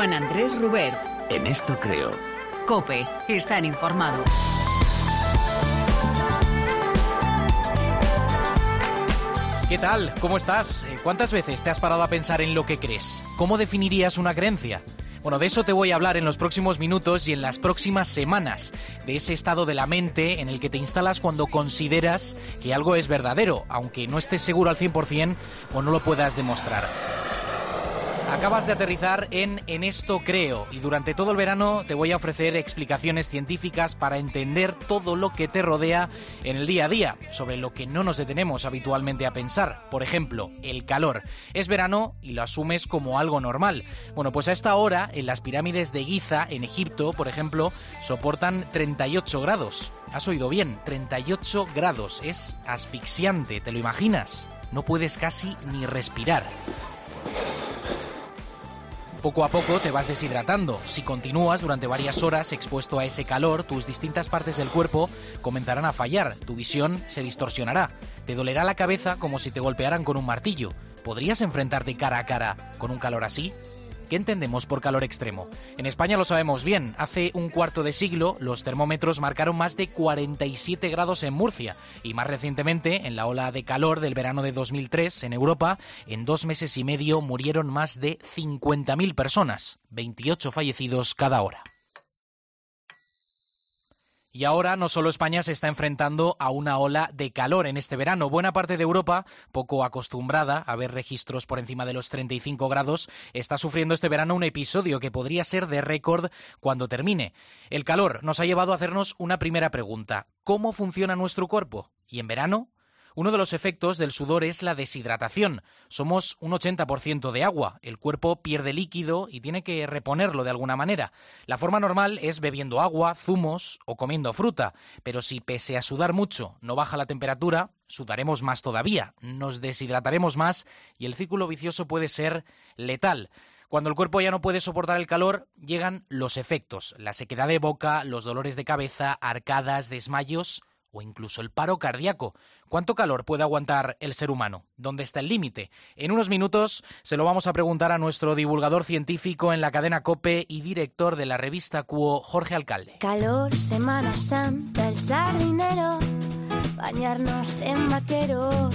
Juan Andrés Ruber. En esto creo. Cope, están informados. ¿Qué tal? ¿Cómo estás? Eh, ¿Cuántas veces te has parado a pensar en lo que crees? ¿Cómo definirías una creencia? Bueno, de eso te voy a hablar en los próximos minutos y en las próximas semanas, de ese estado de la mente en el que te instalas cuando consideras que algo es verdadero, aunque no estés seguro al 100% o no lo puedas demostrar. Acabas de aterrizar en En esto creo y durante todo el verano te voy a ofrecer explicaciones científicas para entender todo lo que te rodea en el día a día, sobre lo que no nos detenemos habitualmente a pensar. Por ejemplo, el calor. Es verano y lo asumes como algo normal. Bueno, pues a esta hora, en las pirámides de Giza, en Egipto, por ejemplo, soportan 38 grados. Has oído bien, 38 grados. Es asfixiante, ¿te lo imaginas? No puedes casi ni respirar. Poco a poco te vas deshidratando. Si continúas durante varias horas expuesto a ese calor, tus distintas partes del cuerpo comenzarán a fallar, tu visión se distorsionará, te dolerá la cabeza como si te golpearan con un martillo. ¿Podrías enfrentarte cara a cara con un calor así? ¿Qué entendemos por calor extremo? En España lo sabemos bien. Hace un cuarto de siglo los termómetros marcaron más de 47 grados en Murcia y más recientemente, en la ola de calor del verano de 2003 en Europa, en dos meses y medio murieron más de 50.000 personas, 28 fallecidos cada hora. Y ahora no solo España se está enfrentando a una ola de calor en este verano. Buena parte de Europa, poco acostumbrada a ver registros por encima de los 35 grados, está sufriendo este verano un episodio que podría ser de récord cuando termine. El calor nos ha llevado a hacernos una primera pregunta. ¿Cómo funciona nuestro cuerpo? ¿Y en verano? Uno de los efectos del sudor es la deshidratación. Somos un 80% de agua. El cuerpo pierde líquido y tiene que reponerlo de alguna manera. La forma normal es bebiendo agua, zumos o comiendo fruta. Pero si pese a sudar mucho no baja la temperatura, sudaremos más todavía, nos deshidrataremos más y el círculo vicioso puede ser letal. Cuando el cuerpo ya no puede soportar el calor, llegan los efectos, la sequedad de boca, los dolores de cabeza, arcadas, desmayos o incluso el paro cardíaco. ¿Cuánto calor puede aguantar el ser humano? ¿Dónde está el límite? En unos minutos se lo vamos a preguntar a nuestro divulgador científico en la cadena COPE y director de la revista Cuo, Jorge Alcalde. Calor, Semana Santa, el sardinero, bañarnos en vaqueros,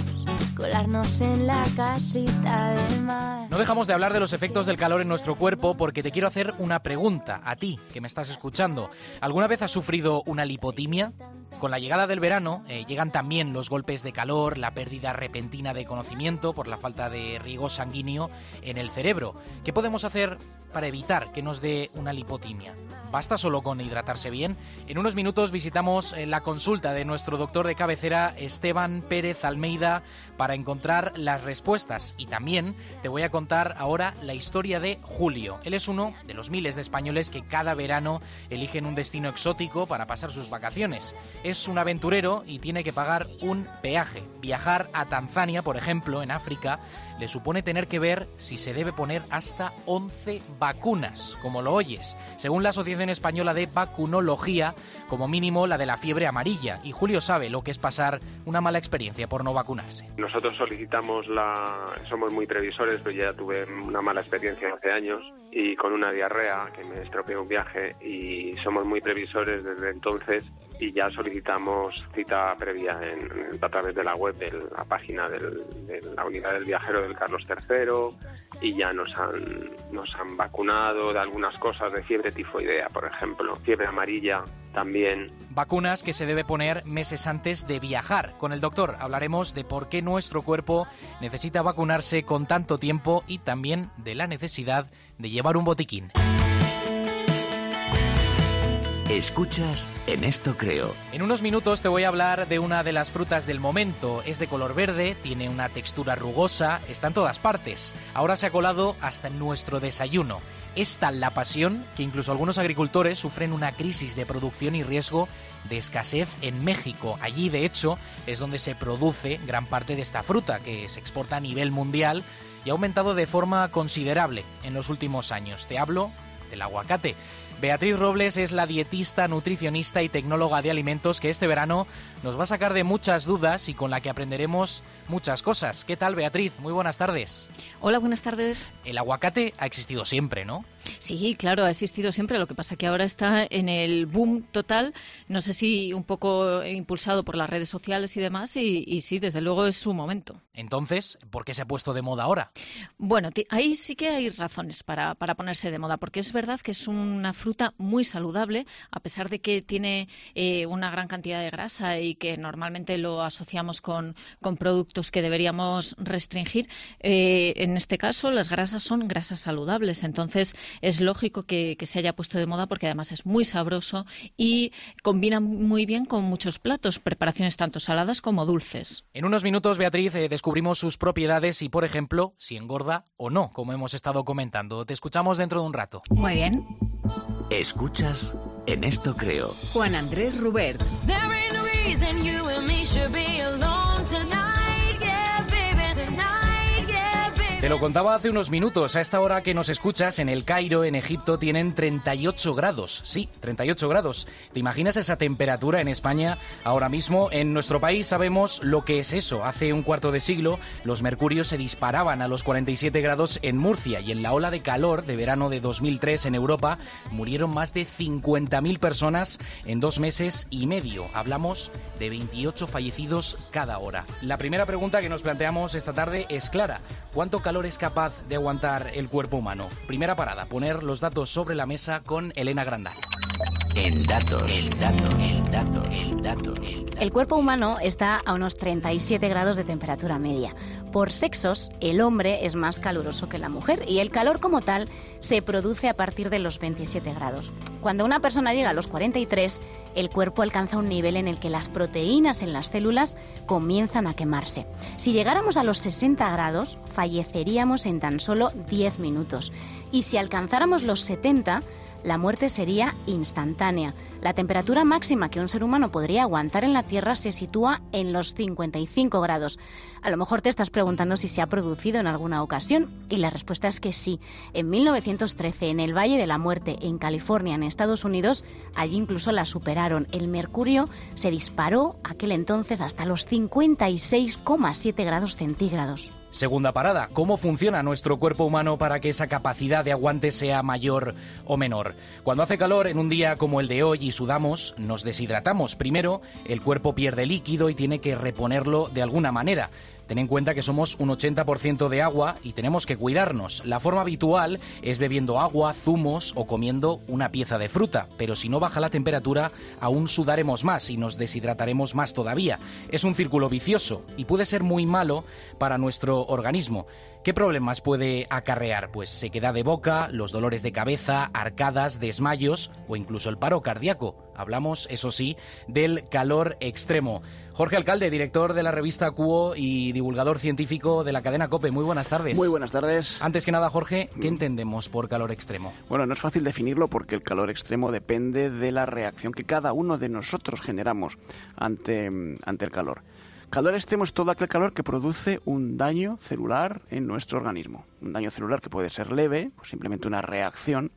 colarnos en la casita del mar. No dejamos de hablar de los efectos del calor en nuestro cuerpo porque te quiero hacer una pregunta a ti que me estás escuchando. ¿Alguna vez has sufrido una lipotimia? Con la llegada del verano eh, llegan también los golpes de calor, la pérdida repentina de conocimiento por la falta de riego sanguíneo en el cerebro. ¿Qué podemos hacer para evitar que nos dé una lipotimia? ¿Basta solo con hidratarse bien? En unos minutos visitamos eh, la consulta de nuestro doctor de cabecera, Esteban Pérez Almeida, para encontrar las respuestas. Y también te voy a contar ahora la historia de Julio. Él es uno de los miles de españoles que cada verano eligen un destino exótico para pasar sus vacaciones. Es un aventurero y tiene que pagar un peaje. Viajar a Tanzania, por ejemplo, en África, le supone tener que ver si se debe poner hasta 11 vacunas, como lo oyes, según la Asociación Española de Vacunología, como mínimo la de la fiebre amarilla. Y Julio sabe lo que es pasar una mala experiencia por no vacunarse. Nosotros solicitamos la... somos muy previsores, pero ya tuve una mala experiencia hace años y con una diarrea que me estropeó un viaje y somos muy previsores desde entonces y ya solicitamos cita previa en, a través de la web de la página de la unidad del viajero del Carlos III y ya nos han, nos han vacunado de algunas cosas de fiebre tifoidea, por ejemplo, fiebre amarilla también. Vacunas que se debe poner meses antes de viajar. Con el doctor hablaremos de por qué nuestro cuerpo necesita vacunarse con tanto tiempo y también de la necesidad de llevar un botiquín. Escuchas En esto creo. En unos minutos te voy a hablar de una de las frutas del momento. Es de color verde, tiene una textura rugosa, está en todas partes. Ahora se ha colado hasta nuestro desayuno. Es tal la pasión que incluso algunos agricultores sufren una crisis de producción y riesgo de escasez en México. Allí, de hecho, es donde se produce gran parte de esta fruta, que se exporta a nivel mundial y ha aumentado de forma considerable en los últimos años. Te hablo del aguacate. Beatriz Robles es la dietista, nutricionista y tecnóloga de alimentos que este verano nos va a sacar de muchas dudas y con la que aprenderemos muchas cosas. ¿Qué tal, Beatriz? Muy buenas tardes. Hola, buenas tardes. El aguacate ha existido siempre, ¿no? Sí, claro, ha existido siempre. Lo que pasa que ahora está en el boom total. No sé si un poco impulsado por las redes sociales y demás. Y, sí, desde luego es su momento. Entonces, ¿por qué se ha puesto de moda ahora? Bueno, ahí sí que hay razones para, para ponerse de moda, porque es verdad que es una fruta muy saludable, a pesar de que tiene eh, una gran cantidad de grasa y que normalmente lo asociamos con, con productos que deberíamos restringir. Eh, en este caso, las grasas son grasas saludables. Entonces, es lógico que, se haya puesto de moda porque además es muy sabroso y combina muy bien con muchos platos, preparaciones tanto saladas como dulces. En unos minutos, Beatriz, eh, descubrimos sus propiedades y, por ejemplo, si engorda o no, como hemos estado comentando. Te escuchamos dentro de un rato. Muy bien. Escuchas, en esto creo. Juan Andrés Rubert. Te lo contaba hace unos minutos. A esta hora que nos escuchas, en el Cairo, en Egipto, tienen 38 grados. Sí, 38 grados. ¿Te imaginas esa temperatura en España ahora mismo? En nuestro país sabemos lo que es eso. Hace un cuarto de siglo, los mercurios se disparaban a los 47 grados en Murcia y en la ola de calor de verano de 2003 en Europa murieron más de 50.000 personas en dos meses y medio. Hablamos de 28 fallecidos cada hora. La primera pregunta que nos planteamos esta tarde es clara. ¿Cuánto calor es capaz de aguantar el cuerpo humano? Primera parada, poner los datos sobre la mesa con Elena Grandal. En datos, en datos, en datos, en datos. El cuerpo humano está a unos 37 grados de temperatura media. Por sexos, el hombre es más caluroso que la mujer y el calor como tal se produce a partir de los 27 grados. Cuando una persona llega a los 43, el cuerpo alcanza un nivel en el que las proteínas en las células comienzan a quemarse. Si llegáramos a los 60 grados, falleceríamos en tan solo 10 minutos. Y si alcanzáramos los 70, la muerte sería instantánea. La temperatura máxima que un ser humano podría aguantar en la Tierra se sitúa en los 55 grados. A lo mejor te estás preguntando si se ha producido en alguna ocasión y la respuesta es que sí. En 1913, en el Valle de la Muerte, en California, en Estados Unidos, allí incluso la superaron. El mercurio se disparó aquel entonces hasta los 56,7 grados centígrados. Segunda parada, ¿cómo funciona nuestro cuerpo humano para que esa capacidad de aguante sea mayor o menor? Cuando hace calor en un día como el de hoy y sudamos, nos deshidratamos. Primero, el cuerpo pierde líquido y tiene que reponerlo de alguna manera. Ten en cuenta que somos un 80% de agua y tenemos que cuidarnos. La forma habitual es bebiendo agua, zumos o comiendo una pieza de fruta, pero si no baja la temperatura, aún sudaremos más y nos deshidrataremos más todavía. Es un círculo vicioso y puede ser muy malo para nuestro organismo. ¿Qué problemas puede acarrear? Pues se queda de boca, los dolores de cabeza, arcadas, desmayos o incluso el paro cardíaco. Hablamos, eso sí, del calor extremo. Jorge Alcalde, director de la revista Cuo y divulgador científico de la cadena COPE. Muy buenas tardes. Muy buenas tardes. Antes que nada, Jorge, ¿qué entendemos por calor extremo? Bueno, no es fácil definirlo porque el calor extremo depende de la reacción que cada uno de nosotros generamos ante, ante el calor. Calor extremo es todo aquel calor que produce un daño celular en nuestro organismo. Un daño celular que puede ser leve, pues simplemente una reacción,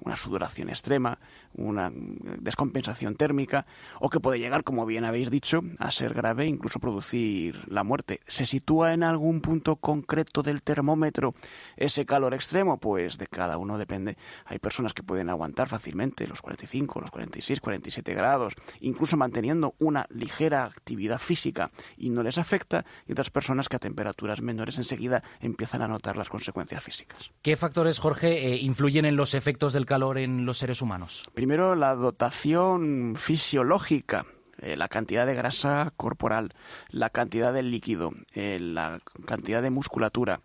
una sudoración extrema, una descompensación térmica o que puede llegar, como bien habéis dicho, a ser grave e incluso producir la muerte. ¿Se sitúa en algún punto concreto del termómetro ese calor extremo? Pues de cada uno depende. Hay personas que pueden aguantar fácilmente los 45, los 46, 47 grados, incluso manteniendo una ligera actividad física y no les afecta, y otras personas que a temperaturas menores enseguida empiezan a notar las consecuencias físicas. ¿Qué factores, Jorge, eh, influyen en los efectos del calor en los seres humanos? Primero, la dotación fisiológica eh, la cantidad de grasa corporal, la cantidad de líquido, eh, la cantidad de musculatura,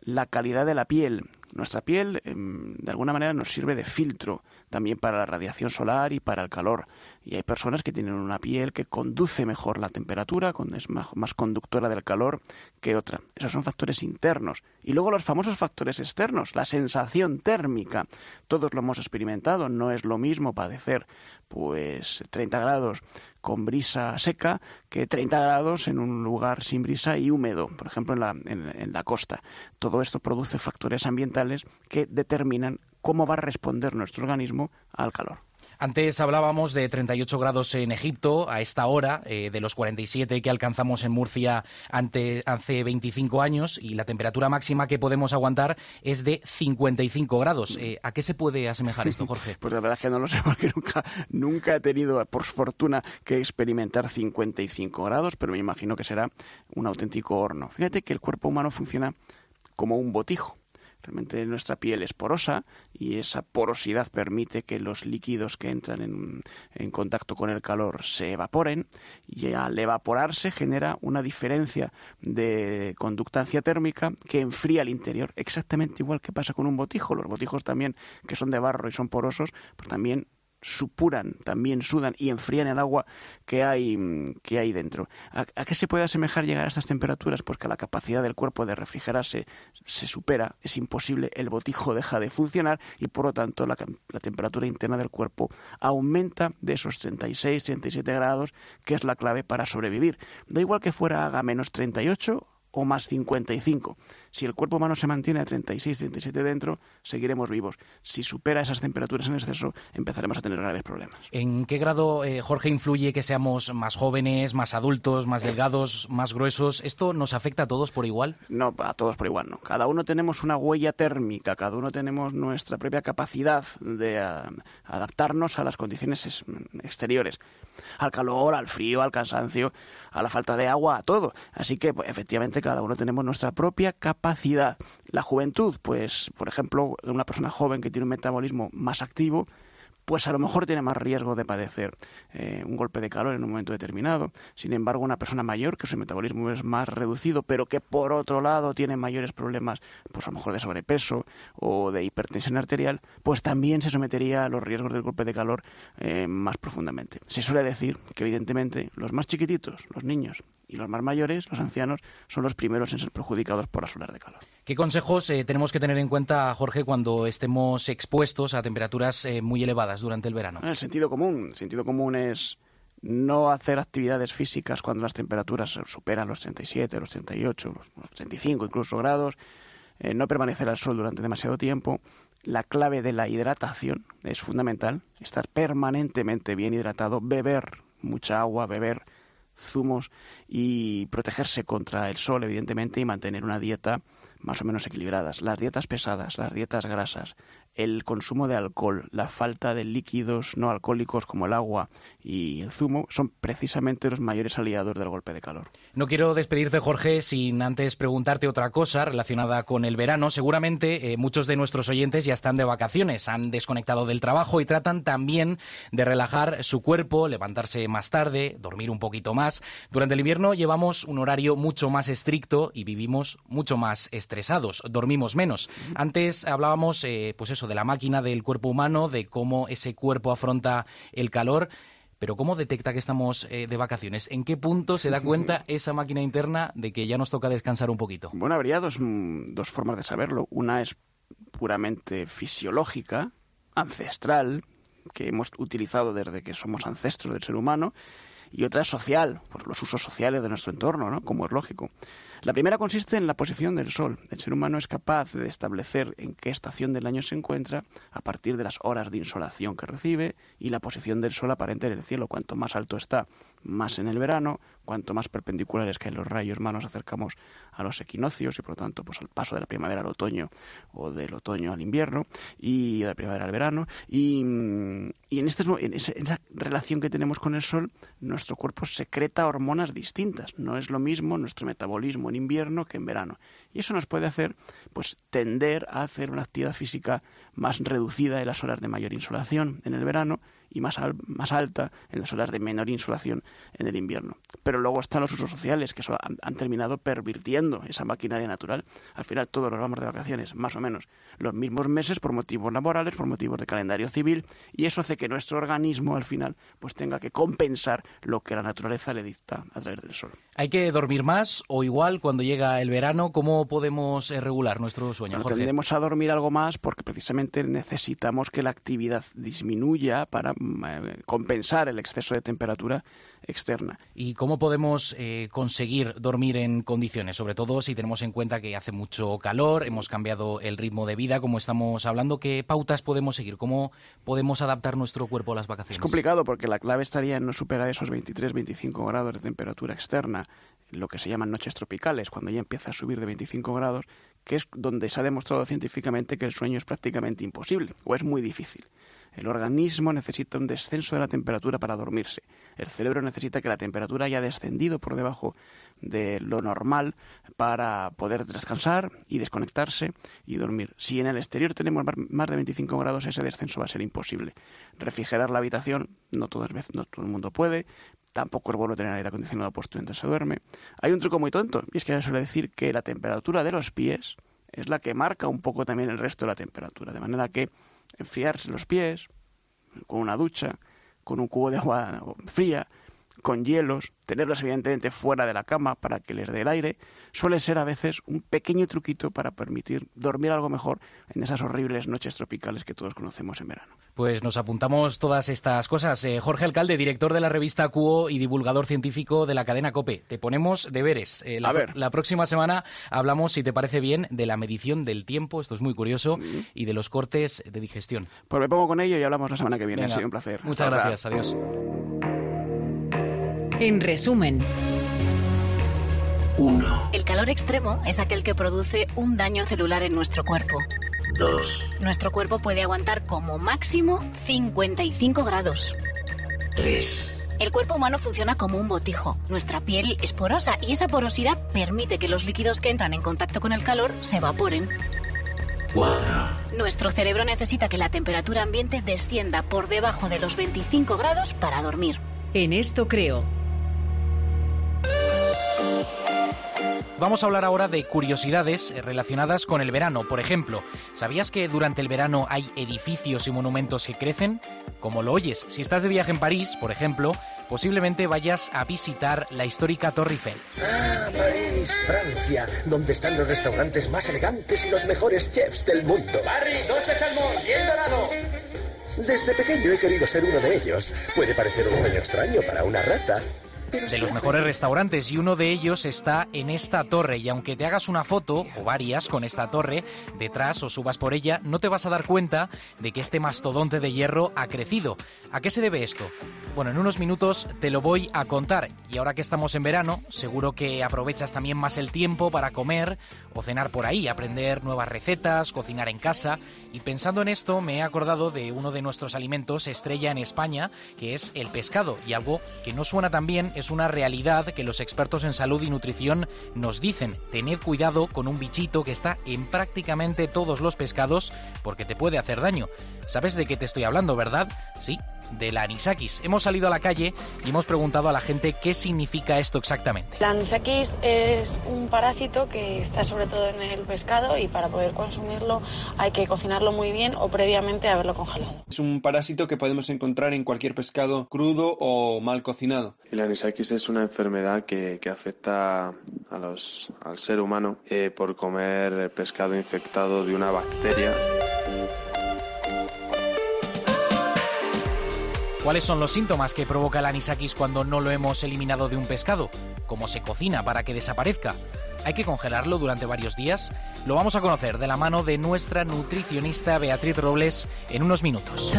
la calidad de la piel. Nuestra piel, em, de alguna manera, nos sirve de filtro también para la radiación solar y para el calor. Y hay personas que tienen una piel que conduce mejor la temperatura, es más, conductora del calor que otra. Esos son factores internos. Y luego los famosos factores externos, la sensación térmica. Todos lo hemos experimentado, no es lo mismo padecer pues 30 grados con brisa seca que 30 grados en un lugar sin brisa y húmedo, por ejemplo en la, en la costa. Todo esto produce factores ambientales que determinan cómo va a responder nuestro organismo al calor. Antes hablábamos de 38 grados en Egipto a esta hora, eh, de los 47 que alcanzamos en Murcia ante, hace 25 años y la temperatura máxima que podemos aguantar es de 55 grados. Eh, ¿A qué se puede asemejar esto, Jorge? Pues la verdad es que no lo sé porque nunca, nunca he tenido, por fortuna, que experimentar 55 grados, pero me imagino que será un auténtico horno. Fíjate que el cuerpo humano funciona como un botijo. Realmente nuestra piel es porosa y esa porosidad permite que los líquidos que entran en, contacto con el calor se evaporen y al evaporarse genera una diferencia de conductancia térmica que enfría el interior, exactamente igual que pasa con un botijo. Los botijos también, que son de barro y son porosos, pues también supuran, también sudan y enfrían el agua que hay, que hay dentro. ¿A, qué se puede asemejar llegar a estas temperaturas? Pues que la capacidad del cuerpo de refrigerarse se supera, es imposible, el botijo deja de funcionar y por lo tanto la, la temperatura interna del cuerpo aumenta de esos 36, 37 grados, que es la clave para sobrevivir. Da igual que fuera haga menos 38 o más 55. Si el cuerpo humano se mantiene a 36, 37 dentro, seguiremos vivos. Si supera esas temperaturas en exceso, empezaremos a tener graves problemas. ¿En qué grado, eh, Jorge, influye que seamos más jóvenes, más adultos, más delgados, más gruesos? ¿Esto nos afecta a todos por igual? No, a todos por igual, no. Cada uno tenemos una huella térmica, cada uno tenemos nuestra propia capacidad de ah, adaptarnos a las condiciones exteriores al calor, al frío, al cansancio, a la falta de agua, a todo. Así que pues, efectivamente cada uno tenemos nuestra propia capacidad. La juventud, pues por ejemplo, una persona joven que tiene un metabolismo más activo, pues a lo mejor tiene más riesgo de padecer eh, un golpe de calor en un momento determinado. Sin embargo, una persona mayor, que su metabolismo es más reducido, pero que por otro lado tiene mayores problemas, pues a lo mejor de sobrepeso o de hipertensión arterial, pues también se sometería a los riesgos del golpe de calor eh, más profundamente. Se suele decir que evidentemente los más chiquititos, los niños, y los más mayores, los ancianos, son los primeros en ser perjudicados por las olas de calor. ¿Qué consejos eh, tenemos que tener en cuenta, Jorge, cuando estemos expuestos a temperaturas eh, muy elevadas durante el verano? El sentido común. El sentido común es no hacer actividades físicas cuando las temperaturas superan los 37, los 38, los 35 incluso grados. Eh, no permanecer al sol durante demasiado tiempo. La clave de la hidratación es fundamental. Estar permanentemente bien hidratado, beber mucha agua, beber zumos y protegerse contra el sol, evidentemente, y mantener una dieta más o menos equilibradas. Las dietas pesadas, las dietas grasas, el consumo de alcohol, la falta de líquidos no alcohólicos como el agua y el zumo son precisamente los mayores aliados del golpe de calor. No quiero despedirte, Jorge, sin antes preguntarte otra cosa relacionada con el verano. Seguramente eh, muchos de nuestros oyentes ya están de vacaciones, han desconectado del trabajo y tratan también de relajar su cuerpo, levantarse más tarde, dormir un poquito más. Durante el invierno llevamos un horario mucho más estricto y vivimos mucho más estresados, dormimos menos. Antes hablábamos, eh, pues eso, de la máquina del cuerpo humano, de cómo ese cuerpo afronta el calor. Pero ¿cómo detecta que estamos eh, de vacaciones? ¿En qué punto se da cuenta esa máquina interna de que ya nos toca descansar un poquito? Bueno, habría dos, mm, dos formas de saberlo. Una es puramente fisiológica, ancestral, que hemos utilizado desde que somos ancestros del ser humano, y otra es social, por los usos sociales de nuestro entorno, ¿no? como es lógico. La primera consiste en la posición del Sol. El ser humano es capaz de establecer en qué estación del año se encuentra a partir de las horas de insolación que recibe y la posición del Sol aparente en el cielo. Cuanto más alto está, más en el verano, cuanto más perpendiculares caen los rayos, más nos acercamos a los equinoccios y por lo tanto pues al paso de la primavera al otoño o del otoño al invierno y de la primavera al verano. Y, en, este, en, esa relación que tenemos con el sol nuestro cuerpo secreta hormonas distintas. No es lo mismo nuestro metabolismo en invierno que en verano. Y eso nos puede hacer pues tender a hacer una actividad física más reducida en las horas de mayor insolación en el verano y más, más alta en las horas de menor insolación en el invierno. Pero luego están los usos sociales que han, han, terminado pervirtiendo esa maquinaria natural. Al final todos nos vamos de vacaciones, más o menos, los mismos meses por motivos laborales, por motivos de calendario civil, y eso hace que nuestro organismo al final pues tenga que compensar lo que la naturaleza le dicta a través del sol. ¿Hay que dormir más o igual cuando llega el verano? ¿Cómo podemos eh, regular nuestro sueño? tendemos a dormir algo más porque precisamente necesitamos que la actividad disminuya para compensar el exceso de temperatura externa. ¿Y cómo podemos eh, conseguir dormir en condiciones? Sobre todo si tenemos en cuenta que hace mucho calor, hemos cambiado el ritmo de vida, como estamos hablando. ¿Qué pautas podemos seguir? ¿Cómo podemos adaptar nuestro cuerpo a las vacaciones? Es complicado porque la clave estaría en no superar esos 23-25 grados de temperatura externa, lo que se llaman noches tropicales, cuando ya empieza a subir de 25 grados, que es donde se ha demostrado científicamente que el sueño es prácticamente imposible o es muy difícil. El organismo necesita un descenso de la temperatura para dormirse. El cerebro necesita que la temperatura haya descendido por debajo de lo normal para poder descansar y desconectarse y dormir. Si en el exterior tenemos más de 25 grados, ese descenso va a ser imposible. Refrigerar la habitación, no, todo el mundo puede, Tampoco es bueno tener aire acondicionado puesto mientras se duerme. Hay un truco muy tonto, y es que ya suele decir que la temperatura de los pies es la que marca un poco también el resto de la temperatura. De manera que enfriarse los pies, con una ducha, con un cubo de agua fría, con hielos, tenerlos evidentemente fuera de la cama para que les dé el aire, suele ser a veces un pequeño truquito para permitir dormir algo mejor en esas horribles noches tropicales que todos conocemos en verano. Pues nos apuntamos todas estas cosas. Eh, Jorge Alcalde, director de la revista Cuo y divulgador científico de la cadena COPE. Te ponemos deberes. Eh, la, a ver. la próxima semana hablamos, si te parece bien, de la medición del tiempo, esto es muy curioso, y de los cortes de digestión. Pues me pongo con ello y hablamos la semana que viene. Ha sido un placer. Muchas gracias. Adiós. En resumen. 1. El calor extremo es aquel que produce un daño celular en nuestro cuerpo. 2. Nuestro cuerpo puede aguantar como máximo 55 grados. 3. El cuerpo humano funciona como un botijo. Nuestra piel es porosa y esa porosidad permite que los líquidos que entran en contacto con el calor se evaporen. 4. Nuestro cerebro necesita que la temperatura ambiente descienda por debajo de los 25 grados para dormir. En esto creo. Vamos a hablar ahora de curiosidades relacionadas con el verano. Por ejemplo, ¿sabías que durante el verano hay edificios y monumentos que crecen? Como lo oyes, si estás de viaje en París, por ejemplo, posiblemente vayas a visitar la histórica Torre Eiffel. Ah, París, Francia, donde están los restaurantes más elegantes y los mejores chefs del mundo. Barry, dos de salmón, bien dorado. Desde pequeño he querido ser uno de ellos. Puede parecer un sueño extraño para una rata, de los mejores restaurantes y uno de ellos está en esta torre y aunque te hagas una foto o varias con esta torre detrás o subas por ella, no te vas a dar cuenta de que este mastodonte de hierro ha crecido. ¿A qué se debe esto? Bueno, en unos minutos te lo voy a contar y ahora que estamos en verano, seguro que aprovechas también más el tiempo para comer o cenar por ahí, aprender nuevas recetas, cocinar en casa y pensando en esto me he acordado de uno de nuestros alimentos estrella en España, que es el pescado y algo que no suena tan bien es una realidad que los expertos en salud y nutrición nos dicen. Tened cuidado con un bichito que está en prácticamente todos los pescados porque te puede hacer daño. ¿Sabes de qué te estoy hablando, verdad? Sí, de la anisakis. Hemos salido a la calle y hemos preguntado a la gente qué significa esto exactamente. La anisakis es un parásito que está sobre todo en el pescado y para poder consumirlo hay que cocinarlo muy bien o previamente haberlo congelado. Es un parásito que podemos encontrar en cualquier pescado crudo o mal cocinado. La anisakis es una enfermedad que, afecta a los, al ser humano eh, por comer pescado infectado de una bacteria. ¿Cuáles son los síntomas que provoca el anisakis cuando no lo hemos eliminado de un pescado? ¿Cómo se cocina para que desaparezca? ¿Hay que congelarlo durante varios días? Lo vamos a conocer de la mano de nuestra nutricionista Beatriz Robles en unos minutos.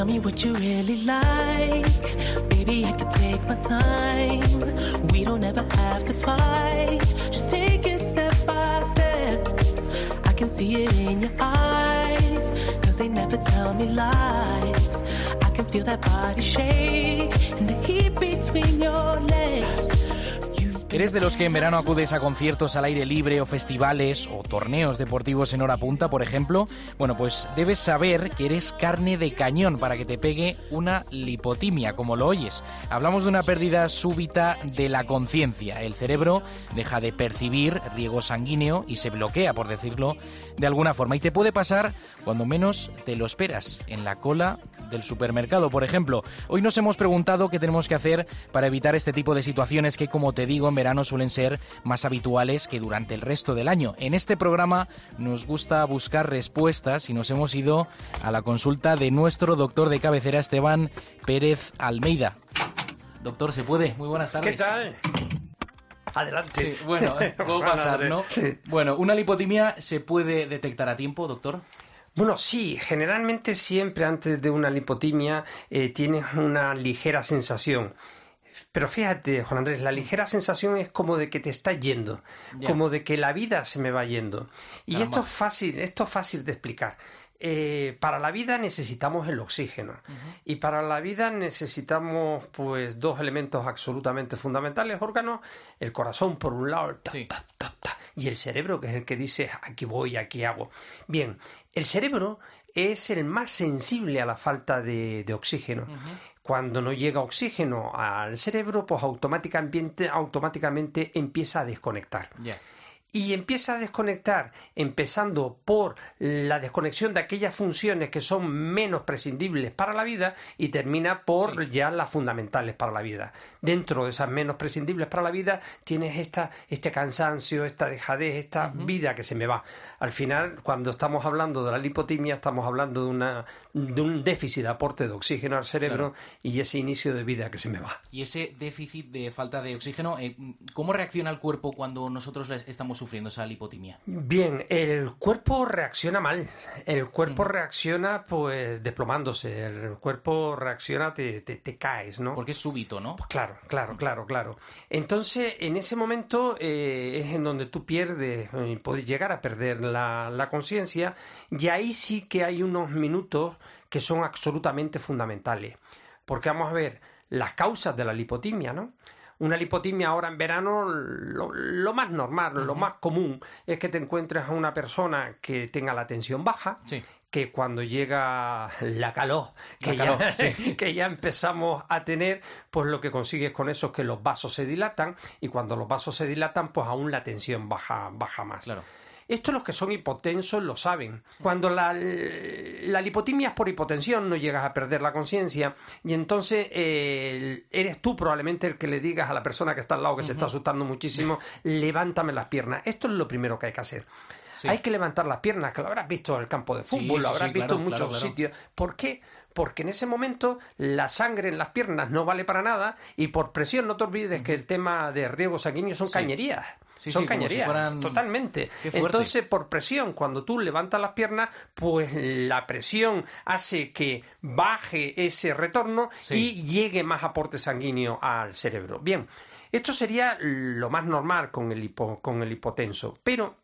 ¿Eres de los que en verano acudes a conciertos al aire libre o festivales o torneos deportivos en hora punta, por ejemplo? Bueno, pues debes saber que eres carne de cañón para que te pegue una lipotimia, como lo oyes. Hablamos de una pérdida súbita de la conciencia. El cerebro deja de percibir riego sanguíneo y se bloquea, por decirlo de alguna forma. Y te puede pasar cuando menos te lo esperas, en la cola del supermercado, por ejemplo. Hoy nos hemos preguntado qué tenemos que hacer para evitar este tipo de situaciones que, como te digo, en verano suelen ser más habituales que durante el resto del año. En este programa nos gusta buscar respuestas y nos hemos ido a la consulta de nuestro doctor de cabecera Esteban Pérez Almeida. Doctor, ¿se puede? Muy buenas tardes. ¿Qué tal? Adelante. Sí, bueno, puedo pasar, ¿no? Sí. Bueno, ¿una lipotimia se puede detectar a tiempo, doctor? Bueno, sí, generalmente siempre antes de una lipotimia eh, tienes una ligera sensación. Pero fíjate, Juan Andrés, la ligera sensación es como de que te está yendo, como de que la vida se me va yendo. Y esto es fácil, esto es fácil de explicar. Eh, para la vida necesitamos el oxígeno y para la vida necesitamos pues dos elementos absolutamente fundamentales órganos el corazón por un lado ta, ta, ta, y el cerebro que es el que dice aquí voy aquí hago bien el cerebro es el más sensible a la falta de, de oxígeno. Cuando no llega oxígeno al cerebro pues automáticamente automáticamente empieza a desconectar. Y empieza a desconectar, empezando por la desconexión de aquellas funciones que son menos prescindibles para la vida y termina por ya las fundamentales para la vida. Dentro de esas menos prescindibles para la vida tienes esta, este cansancio, esta dejadez, esta vida que se me va. Al final, cuando estamos hablando de la lipotimia, estamos hablando de, una, de un déficit de aporte de oxígeno al cerebro y ese inicio de vida que se me va. Y ese déficit de falta de oxígeno, eh, ¿cómo reacciona el cuerpo cuando nosotros estamos sufriendo esa lipotimia? Bien, el cuerpo reacciona mal. El cuerpo reacciona pues desplomándose. El cuerpo reacciona, te, te, te caes, ¿no? Porque es súbito, ¿no? Claro, claro, claro, claro. Entonces, en ese momento eh, es en donde tú pierdes, eh, puedes llegar a perder la, la conciencia, y ahí sí que hay unos minutos que son absolutamente fundamentales. Porque vamos a ver las causas de la lipotimia, ¿no? Una lipotimia ahora en verano, lo, lo más normal, lo más común es que te encuentres a una persona que tenga la tensión baja, que cuando llega la calor, que, La calor, ya, sí. que ya empezamos a tener, pues lo que consigues con eso es que los vasos se dilatan y cuando los vasos se dilatan, pues aún la tensión baja, baja más. Esto los que son hipotensos lo saben. Cuando la, la lipotimia es por hipotensión, no llegas a perder la conciencia y entonces eh, eres tú probablemente el que le digas a la persona que está al lado que se está asustando muchísimo, levántame las piernas. Esto es lo primero que hay que hacer. Hay que levantar las piernas, que lo habrás visto en el campo de Sí, fútbol, lo habrás visto claro, en muchos claro, claro. sitios. ¿Por qué? Porque en ese momento la sangre en las piernas no vale para nada y por presión no te olvides que el tema de riego sanguíneo son cañerías. Sí, son sí, si cañerías, fueran- totalmente. Entonces, por presión, cuando tú levantas las piernas, pues la presión hace que baje ese retorno Sí. y llegue más aporte sanguíneo al cerebro. Bien, esto sería lo más normal con el, hipo- con el hipotenso, pero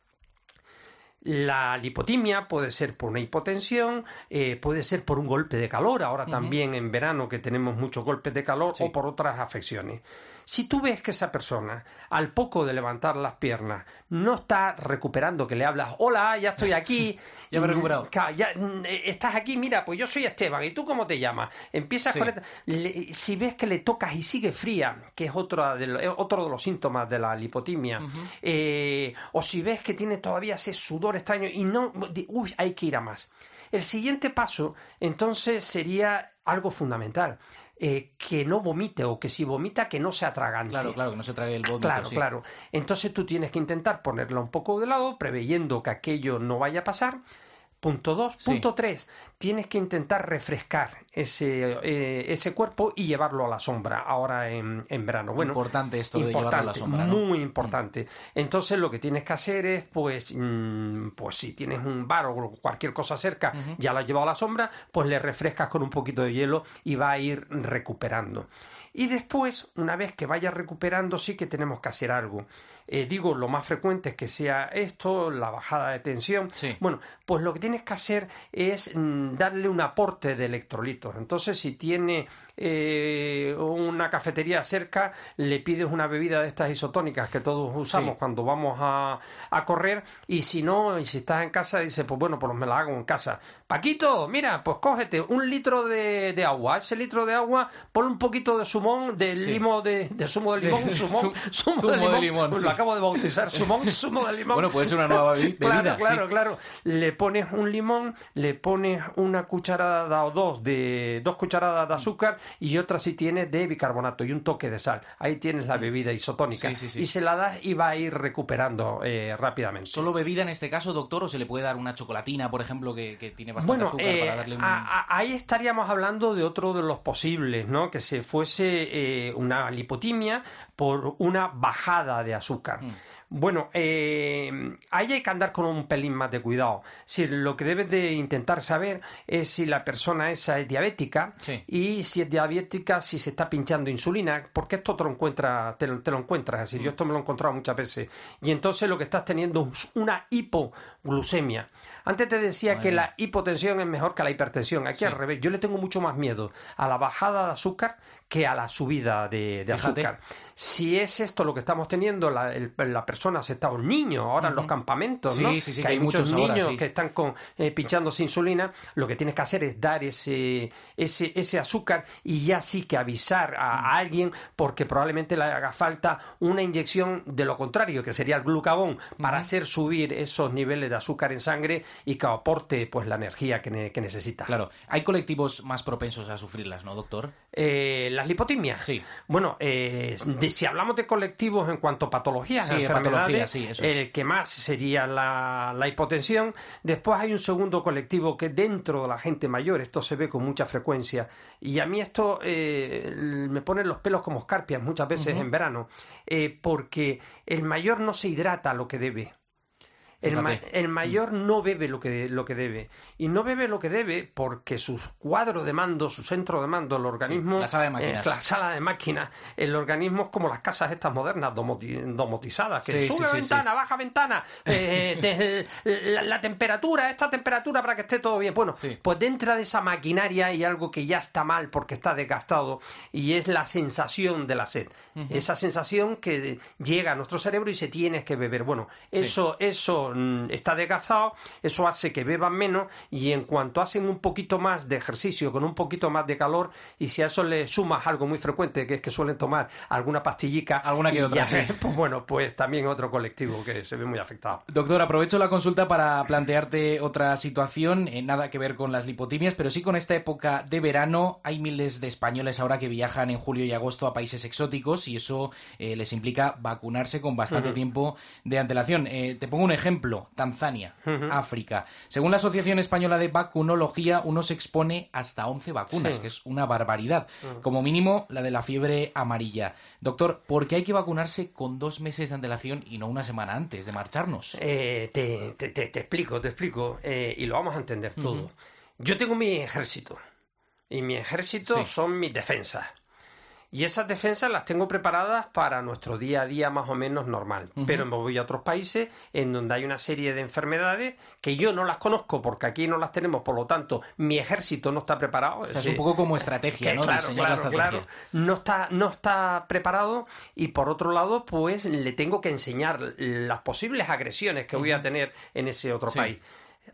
la lipotimia puede ser por una hipotensión, eh, puede ser por un golpe de calor, ahora también en verano que tenemos muchos golpes de calor, o por otras afecciones. Si tú ves que esa persona, al poco de levantar las piernas, no está recuperando, que le hablas, hola, ya estoy aquí. Ya me he recuperado. ya, mm, eh, estás aquí, mira, pues yo soy Esteban, ¿y tú cómo te llamas? Empiezas Sí. con esta- le- si ves que le tocas y sigue fría, que es otra de lo- es otro de los síntomas de la lipotimia, eh, o si ves que tiene todavía ese sudor extraño y no, uy, hay que ir a más. El siguiente paso, entonces, sería algo fundamental. Eh, que no vomite o que si vomita que no se atragante. Claro, claro, que no se trague el vómito. Claro, sí. claro. Entonces tú tienes que intentar ponerla un poco de lado, preveyendo que aquello no vaya a pasar. Punto dos. Punto tres. Tienes que intentar refrescar ese, eh, ese cuerpo y llevarlo a la sombra ahora en, en verano. Bueno, Importante esto de llevarlo a la sombra, ¿no? Muy importante. Entonces lo que tienes que hacer es, pues, mm, pues si tienes un bar o cualquier cosa cerca, ya lo has llevado a la sombra, pues le refrescas con un poquito de hielo y va a ir recuperando. Y después, una vez que vaya recuperando, sí que tenemos que hacer algo. Eh, digo, lo más frecuente es que sea esto, la bajada de tensión. Bueno, pues lo que tienes que hacer es mm, darle un aporte de electrolitos. Entonces, si tiene eh, una cafetería cerca, le pides una bebida de estas isotónicas que todos usamos Sí. cuando vamos a, a correr. Y si no, y si estás en casa, dice, pues bueno, pues me la hago en casa. Paquito, mira, pues cógete un litro de, de agua. Ese litro de agua, ponle un poquito de zumo sumón, del Sí. limo de, de zumo de limón, De- sumón, zumo de de limón. limón, Pues acabo de bautizar, sumón, zumo de limón. Bueno, puede ser una nueva bebi- bebida. Claro, claro, sí. claro. Le pones un limón, le pones una cucharada o dos de dos cucharadas de azúcar y otra si tienes de bicarbonato y un toque de sal. Ahí tienes la bebida isotónica. Sí, sí, sí. Y se la das y va a ir recuperando eh, rápidamente. ¿Solo bebida en este caso, doctor, o se le puede dar una chocolatina, por ejemplo, que, que tiene bastante Bueno, azúcar eh, para darle un... a- a- ahí estaríamos hablando de otro de los posibles, ¿no? Que se fuese eh, una lipotimia por una bajada de azúcar. Mm. Bueno, eh, ahí hay que andar con un pelín más de cuidado. Si lo que debes de intentar saber es si la persona esa es diabética Sí. y si es diabética, si se está pinchando insulina, porque esto te lo encuentras, te lo, te lo encuentras así. Mm. Yo esto me lo he encontrado muchas veces. Y entonces lo que estás teniendo es una hipoglucemia. Antes te decía que la hipotensión es mejor que la hipertensión. Aquí Sí. al revés. Yo le tengo mucho más miedo a la bajada de azúcar que a la subida de, azúcar. Si es esto lo que estamos teniendo, la, el- la persona se está, un niño ahora en los campamentos, Sí, ¿no? sí, sí, que que hay hay muchos niños que están con, eh, pinchándose insulina, lo que tienes que hacer es dar ese, ese, ese azúcar y ya sí que avisar a, a alguien porque probablemente le haga falta una inyección de lo contrario, que sería el glucagón, para hacer subir esos niveles de azúcar en sangre y que aporte pues la energía que, ne- que necesita. Claro, hay colectivos más propensos a sufrirlas, ¿no, doctor? Eh, las lipotimias. Sí. Bueno, eh, de- si hablamos de colectivos en cuanto a patologías, Sí, enfermedades, patologías, sí, eso es. el que más sería la, la hipotensión. Después hay un segundo colectivo que dentro de la gente mayor, esto se ve con mucha frecuencia. Y a mí esto eh, me pone los pelos como escarpias muchas veces en verano, eh, porque el mayor no se hidrata lo que debe. El, ma- el mayor no bebe lo que, lo que debe. Y no bebe lo que debe porque su cuadro de mando, su centro de mando, el organismo. la sala de eh, máquinas. la sala de máquinas. El organismo es como las casas estas modernas, domoti- domotizadas, que Sí, sube sí, ventana, baja ventana, eh, la, la temperatura, esta temperatura para que esté todo bien. Bueno, pues dentro de esa maquinaria hay algo que ya está mal porque está desgastado y es la sensación de la sed. Esa sensación que llega a nuestro cerebro y se tiene que beber. Bueno, eso, eso mm, está desgastado, eso hace que beban menos y en cuanto hacen un poquito más de ejercicio, con un poquito más de calor, y si a eso le sumas algo muy frecuente, que es que suelen tomar alguna pastillica, Alguna que otra, sí. pues bueno, pues también otro colectivo que se ve muy afectado. Doctor, aprovecho la consulta para plantearte otra situación, eh, nada que ver con las lipotimias, pero sí con esta época de verano. Hay miles de españoles ahora que viajan en julio y agosto a países exóticos y eso eh, les implica vacunarse con bastante tiempo de antelación. Eh, te pongo un ejemplo, Tanzania, Ujú. África. Según la Asociación Española de Vacunología, uno se expone hasta 11 vacunas, Sí. que es una barbaridad. Como mínimo, la de la fiebre amarilla. Doctor, ¿por qué hay que vacunarse con dos meses de antelación y no una semana antes de marcharnos? Eh, te, te- te- te explico, te explico, eh, y lo vamos a entender todo. Yo tengo mi ejército, y mi ejército Sí. son mis defensas. Y esas defensas las tengo preparadas para nuestro día a día más o menos normal. Pero me voy a otros países en donde hay una serie de enfermedades que yo no las conozco porque aquí no las tenemos, por lo tanto, mi ejército no está preparado. O sea, es un poco como estrategia, que ¿no? Claro, Diseñar la claro, estrategia. claro. No está, no está preparado y por otro lado, pues le tengo que enseñar las posibles agresiones que voy a tener en ese otro Sí. país.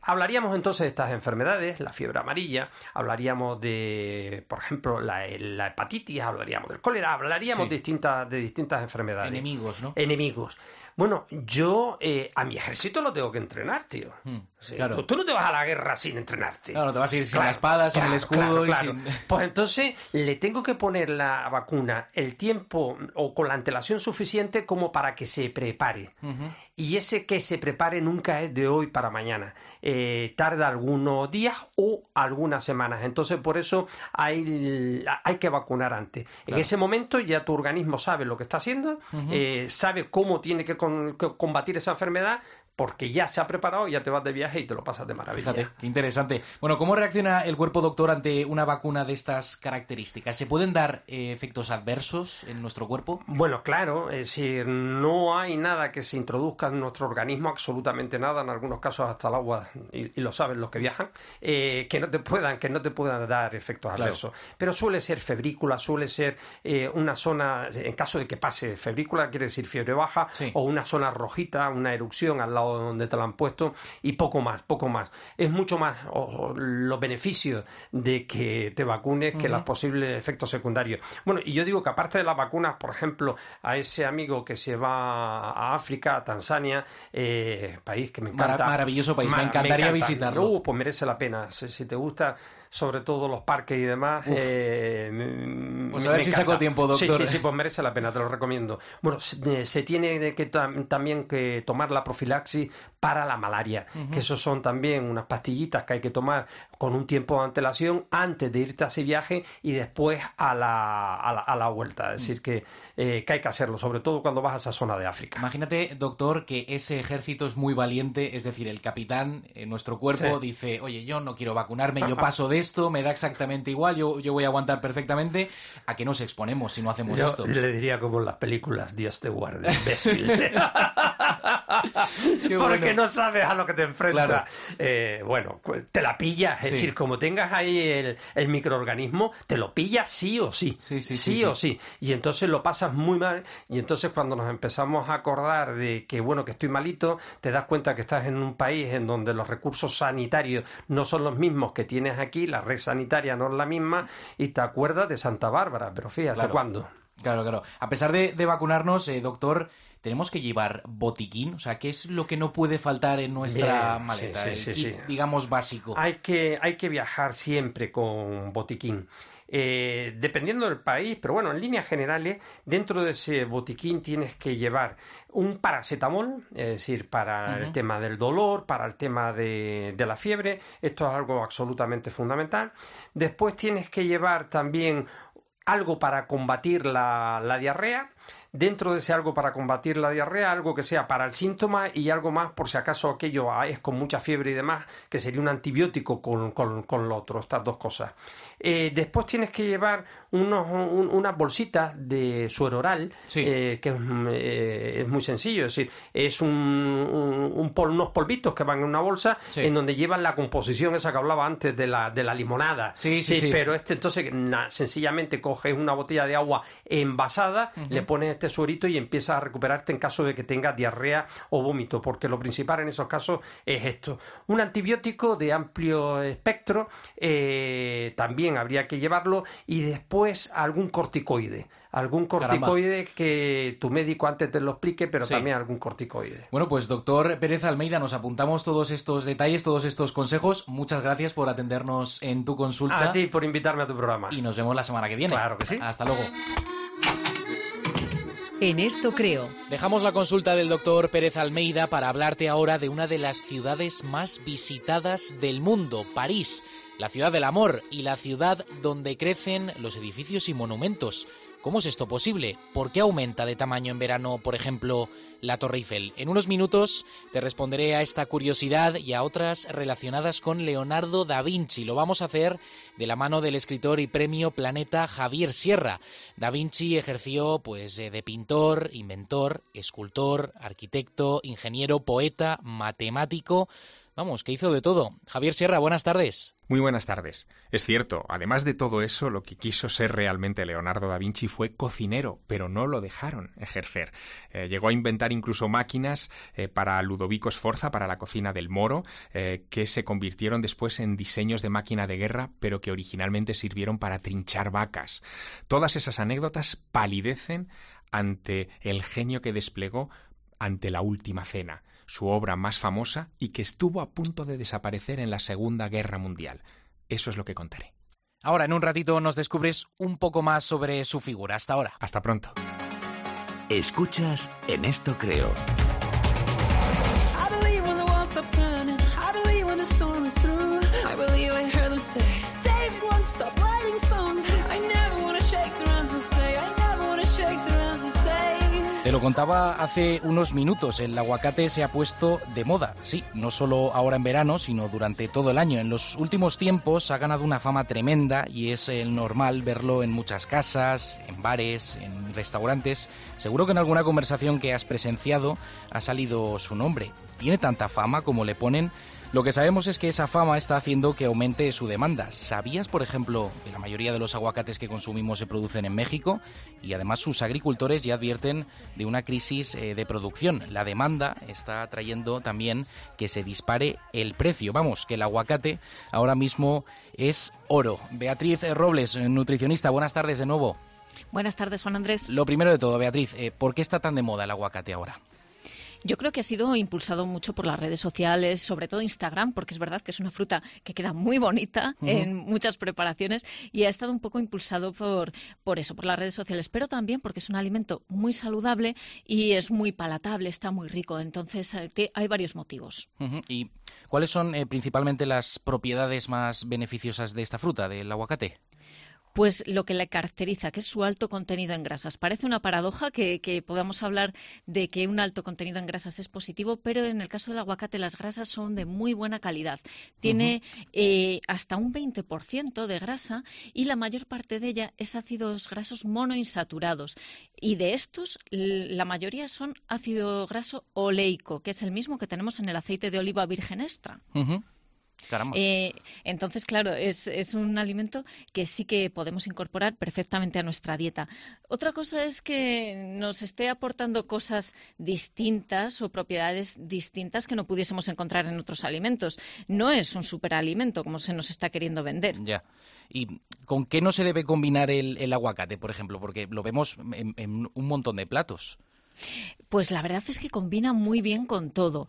Hablaríamos entonces de estas enfermedades, la fiebre amarilla, hablaríamos de, por ejemplo, la, la hepatitis, hablaríamos del cólera, hablaríamos Sí. de, distintas, de distintas enfermedades. Enemigos, ¿no? Enemigos. Bueno, yo eh, a mi ejército lo tengo que entrenar, tío. Sí, claro. tú, tú no te vas a la guerra sin entrenarte. Claro, te vas a ir sin Claro, la espada, sin el escudo claro, y sin... Pues entonces le tengo que poner la vacuna el tiempo o con la antelación suficiente como para que se prepare. Y ese que se prepare nunca es de hoy para mañana. Eh, tarda algunos días o algunas semanas. Entonces, por eso hay, hay que vacunar antes. En ese momento ya tu organismo sabe lo que está haciendo, eh, sabe cómo tiene que, con- que combatir esa enfermedad, porque ya se ha preparado, ya te vas de viaje y te lo pasas de maravilla. Fíjate, qué interesante. Bueno, ¿cómo reacciona el cuerpo doctor ante una vacuna de estas características? ¿Se pueden dar eh, efectos adversos en nuestro cuerpo? Bueno, claro, es decir, no hay nada que se introduzca en nuestro organismo, absolutamente nada, en algunos casos hasta el agua, y, y lo saben los que viajan, eh, que no te puedan, que no te puedan dar efectos Claro. adversos. Pero suele ser febrícula, suele ser eh, una zona, en caso de que pase febrícula, quiere decir fiebre baja, o una zona rojita, una erupción al lado lado donde te la han puesto y poco más, poco más. Es mucho más los beneficios de que te vacunes que los posibles efectos secundarios. Bueno, y yo digo que aparte de las vacunas, por ejemplo, a ese amigo que se va a África, a Tanzania, eh, país que me encanta. maravilloso país, me encantaría visitarlo. Uh, pues merece la pena. si te gusta sobre todo los parques y demás. Eh, pues a ver si saco tiempo, doctor. Sí, sí, sí, pues merece la pena, te lo recomiendo. Bueno, se, eh, tiene que también que tomar la profilaxis para la malaria, que eso son también unas pastillitas que hay que tomar con un tiempo de antelación antes de irte a ese viaje y después a la, a la, vuelta. Es decir, que, eh, que hay que hacerlo, sobre todo cuando vas a esa zona de África. Imagínate, doctor, que ese ejército es muy valiente, es decir, el capitán, en nuestro cuerpo, dice, oye, yo no quiero vacunarme, yo paso de esto, me da exactamente igual, yo, yo voy a aguantar perfectamente. ¿A qué nos exponemos si no hacemos yo esto? Le diría como en las películas, Dios te guarde, imbécil. Porque no sabes a lo que te enfrentas. Eh, bueno, te la pillas. Es decir, como tengas ahí el, el, microorganismo, te lo pillas sí o sí. Sí, sí, sí, o sí. Y entonces lo pasas muy mal. Y entonces cuando nos empezamos a acordar de que, bueno, que estoy malito, te das cuenta que estás en un país en donde los recursos sanitarios no son los mismos que tienes aquí, la red sanitaria no es la misma, y te acuerdas de Santa Bárbara. Pero fíjate cuándo. Claro, claro. A pesar de, vacunarnos, eh, doctor, tenemos que llevar botiquín. O sea, ¿qué es lo que no puede faltar en nuestra maleta? digamos, básico. Hay que, hay que viajar siempre con botiquín. Eh, dependiendo del país, pero bueno, en líneas generales, dentro de ese botiquín tienes que llevar un paracetamol, es decir, para el tema del dolor, para el tema de, la fiebre, esto es algo absolutamente fundamental. Después tienes que llevar también algo para combatir la, diarrea, dentro de ese algo para combatir la diarrea, algo que sea para el síntoma y algo más por si acaso aquello es con mucha fiebre y demás, que sería un antibiótico con, con, con lo otro, estas dos cosas. Eh, después tienes que llevar unos, unas bolsitas de suero oral, eh, que eh, es, muy sencillo, es decir, es un, unos polvitos que van en una bolsa en donde llevan la composición esa que hablaba antes de la, de la limonada. Sí, sí, Pero este entonces sencillamente coges una botella de agua envasada, le pones este suerito y empiezas a recuperarte en caso de que tengas diarrea o vómito, porque lo principal en esos casos es esto. Un antibiótico de amplio espectro, también habría que llevarlo y después algún corticoide. Algún corticoide que tu médico antes te lo explique, pero también algún corticoide. Bueno, pues doctor Pérez Almeida, nos apuntamos todos estos detalles, todos estos consejos. Muchas gracias por atendernos en tu consulta. A ti por invitarme a tu programa. Y nos vemos la semana que viene. Claro que sí. Hasta luego. En esto creo. Dejamos la consulta del doctor Pérez Almeida para hablarte ahora de una de las ciudades más visitadas del mundo, París la ciudad del amor y la ciudad donde crecen los edificios y monumentos. ¿Cómo es esto posible? ¿Por qué aumenta de tamaño en verano, por ejemplo, la Torre Eiffel? En unos minutos te responderé a esta curiosidad y a otras relacionadas con Leonardo da Vinci. Lo vamos a hacer de la mano del escritor y premio Planeta Javier Sierra. Da Vinci ejerció pues eh, de pintor, inventor, escultor, arquitecto, ingeniero, poeta, matemático, Vamos, que hizo de todo. Javier Sierra, buenas tardes. Muy buenas tardes. Es cierto, además de todo eso, lo que quiso ser realmente Leonardo da Vinci fue cocinero, pero no lo dejaron ejercer. Eh, llegó a inventar incluso máquinas eh, para Ludovico Sforza, para la cocina del Moro, eh, que se convirtieron después en diseños de máquina de guerra, pero que originalmente sirvieron para trinchar vacas. Todas esas anécdotas palidecen ante el genio que desplegó ante la última cena su obra más famosa y que estuvo a punto de desaparecer en la Segunda Guerra Mundial. Eso es lo que contaré. Ahora, en un ratito, nos descubres un poco más sobre su figura. Hasta ahora. Hasta pronto. Escuchas En esto creo. Te lo contaba hace unos minutos, el aguacate se ha puesto de moda, sí, no solo ahora en verano, sino durante todo el año. En los últimos tiempos ha ganado una fama tremenda y es el normal verlo en muchas casas, en bares, en restaurantes. Seguro que en alguna conversación que has presenciado ha salido su nombre. Tiene tanta fama como le ponen Lo que sabemos es que esa fama está haciendo que aumente su demanda. ¿Sabías, por ejemplo, que la mayoría de los aguacates que consumimos se producen en México? Y además sus agricultores ya advierten de una crisis eh, de producción. La demanda está trayendo también que se dispare el precio. Vamos, que el aguacate ahora mismo es oro. Beatriz Robles, nutricionista, buenas tardes de nuevo. Buenas tardes, Juan Andrés. Lo primero de todo, Beatriz, eh, ¿por qué está tan de moda el aguacate ahora? Yo creo que ha sido impulsado mucho por las redes sociales, sobre todo Instagram, porque es verdad que es una fruta que queda muy bonita en muchas preparaciones y ha estado un poco impulsado por, por eso, por las redes sociales, pero también porque es un alimento muy saludable y es muy palatable, está muy rico. Entonces, eh, hay varios motivos. ¿Y cuáles son eh, principalmente las propiedades más beneficiosas de esta fruta, del aguacate? Pues lo que le caracteriza, que es su alto contenido en grasas. Parece una paradoja que, podamos hablar de que un alto contenido en grasas es positivo, pero en el caso del aguacate las grasas son de muy buena calidad. Tiene eh, hasta un 20% de grasa y la mayor parte de ella es ácidos grasos monoinsaturados. Y de estos, la mayoría son ácido graso oleico, que es el mismo que tenemos en el aceite de oliva virgen extra. Eh, entonces, claro, es, es, un alimento que sí que podemos incorporar perfectamente a nuestra dieta. Otra cosa es que nos esté aportando cosas distintas o propiedades distintas que no pudiésemos encontrar en otros alimentos. No es un superalimento como se nos está queriendo vender. Ya. ¿Y con qué no se debe combinar el, aguacate, por ejemplo? Porque lo vemos en, un montón de platos. Pues la verdad es que combina muy bien con todo.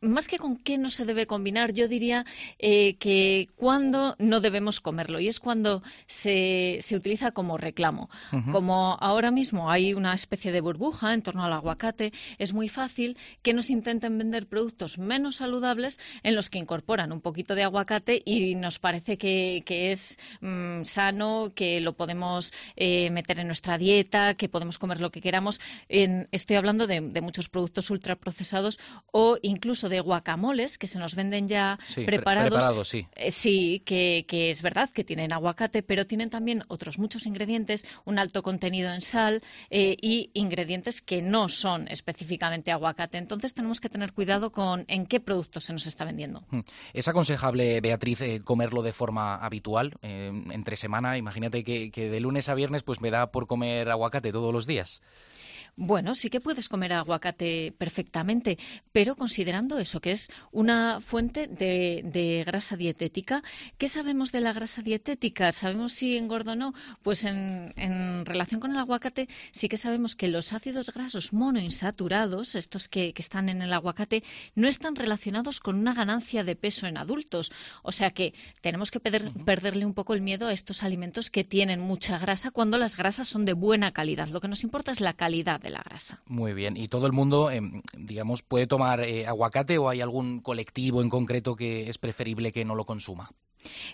Más que con qué no se debe combinar, yo diría eh, que cuando no debemos comerlo y es cuando se, se utiliza como reclamo. Como ahora mismo hay una especie de burbuja en torno al aguacate, es muy fácil que nos intenten vender productos menos saludables en los que incorporan un poquito de aguacate y nos parece que, es mm, sano, que lo podemos eh, meter en nuestra dieta, que podemos comer lo que queramos. estoy hablando de, de muchos productos ultraprocesados o incluso de guacamoles que se nos venden ya preparados. sí. Eh, sí, que, es verdad que tienen aguacate, pero tienen también otros muchos ingredientes, un alto contenido en sal eh, y ingredientes que no son específicamente aguacate. Entonces tenemos que tener cuidado con en qué producto se nos está vendiendo. Hmm. ¿Es aconsejable, Beatriz, eh, comerlo de forma habitual, entre semana? Imagínate que, que de lunes a viernes pues me da por comer aguacate todos los días. Bueno, sí que puedes comer aguacate perfectamente, pero considerando eso, que es una fuente de, grasa dietética. ¿Qué sabemos de la grasa dietética? ¿Sabemos si engorda o no? Pues en, relación con el aguacate, sí que sabemos que los ácidos grasos monoinsaturados, estos que, están en el aguacate, no están relacionados con una ganancia de peso en adultos. O sea que tenemos que perderle un poco el miedo a estos alimentos que tienen mucha grasa cuando las grasas son de buena calidad. Lo que nos importa es la calidad de la grasa. Muy bien. ¿Y todo el mundo, em, digamos, puede tomar eh, aguacate o hay algún colectivo en concreto que es preferible que no lo consuma?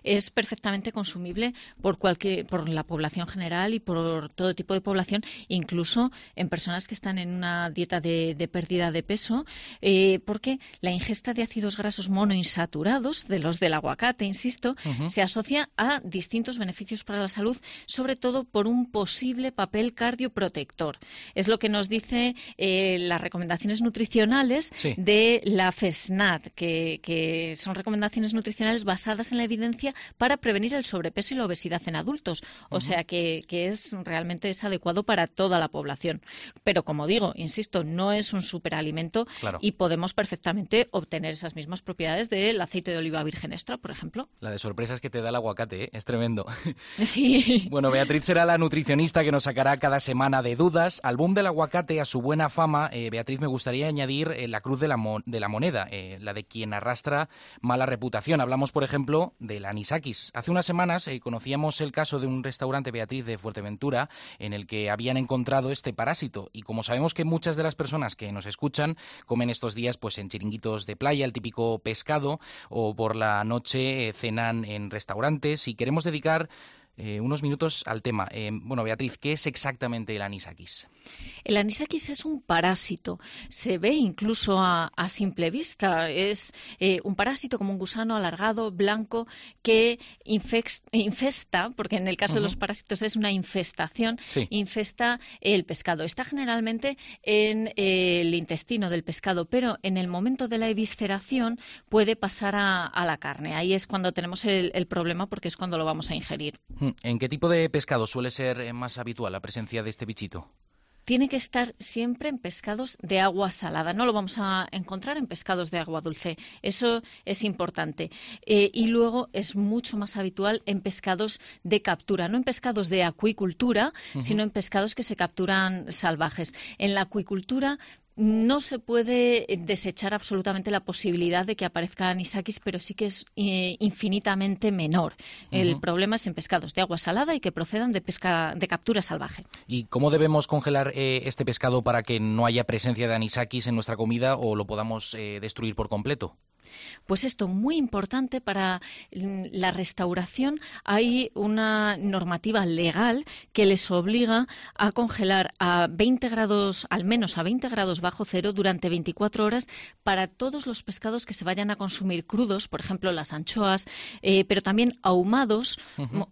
Es perfectamente consumible por cualquier, por la población general y por todo tipo de población, incluso en personas que están en una dieta de, pérdida de peso, eh, porque la ingesta de ácidos grasos monoinsaturados, de los del aguacate, insisto, se asocia a distintos beneficios para la salud, sobre todo por un posible papel cardioprotector. Es lo que nos dice eh, las recomendaciones nutricionales de la FESNAT, que, que son recomendaciones nutricionales basadas en la evidencia para prevenir el sobrepeso y la obesidad en adultos. O sea que, es realmente es adecuado para toda la población. Pero como digo, insisto, no es un superalimento y podemos perfectamente obtener esas mismas propiedades del aceite de oliva virgen extra, por ejemplo. La de sorpresas que te da el aguacate, ¿eh? es tremendo. Sí. Bueno, Beatriz será la nutricionista que nos sacará cada semana de dudas. Al boom del aguacate, a su buena fama, eh, Beatriz, me gustaría añadir eh, la cruz de la, de la moneda, la de quien arrastra mala reputación. Hablamos, por ejemplo, del anisakis. Hace unas semanas eh, conocíamos el caso de un restaurante Beatriz de Fuerteventura en el que habían encontrado este parásito y como sabemos que muchas de las personas que nos escuchan comen estos días pues en chiringuitos de playa el típico pescado o por la noche eh, cenan en restaurantes y queremos dedicar eh, unos minutos al tema. Eh, bueno, Beatriz, ¿qué es exactamente el anisakis? El anisakis es un parásito. Se ve incluso a, simple vista. Es eh, un parásito como un gusano alargado, blanco, que infesta, porque en el caso de los parásitos es una infestación, infesta el pescado. Está generalmente en el intestino del pescado, pero en el momento de la evisceración puede pasar a, la carne. Ahí es cuando tenemos el, el problema porque es cuando lo vamos a ingerir. ¿En qué tipo de pescado suele ser más habitual la presencia de este bichito? tiene que estar siempre en pescados de agua salada. No lo vamos a encontrar en pescados de agua dulce. Eso es importante. Eh, y luego es mucho más habitual en pescados de captura, no en pescados de acuicultura, sino en pescados que se capturan salvajes. En la acuicultura no se puede eh, desechar absolutamente la posibilidad de que aparezca anisakis, pero sí que es eh, infinitamente menor. El problema es en pescados de agua salada y que procedan de pesca de captura salvaje. ¿Y cómo debemos congelar eh, este pescado para que no haya presencia de anisakis en nuestra comida o lo podamos destruir por completo? Pues esto, muy importante para la restauración, hay una normativa legal que les obliga a congelar a 20 grados, al menos a 20 grados bajo cero durante 24 horas para todos los pescados que se vayan a consumir crudos, por ejemplo las anchoas, eh, pero también ahumados